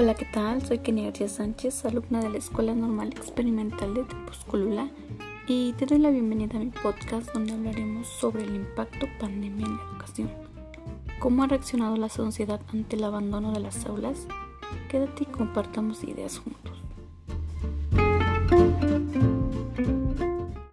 Hola, ¿qué tal? Soy Kenia García Sánchez, alumna de la Escuela Normal Experimental de Tepozcolula y te doy la bienvenida a mi podcast donde hablaremos sobre el impacto pandemia en la educación. ¿Cómo ha reaccionado la sociedad ante el abandono de las aulas? Quédate y compartamos ideas juntos.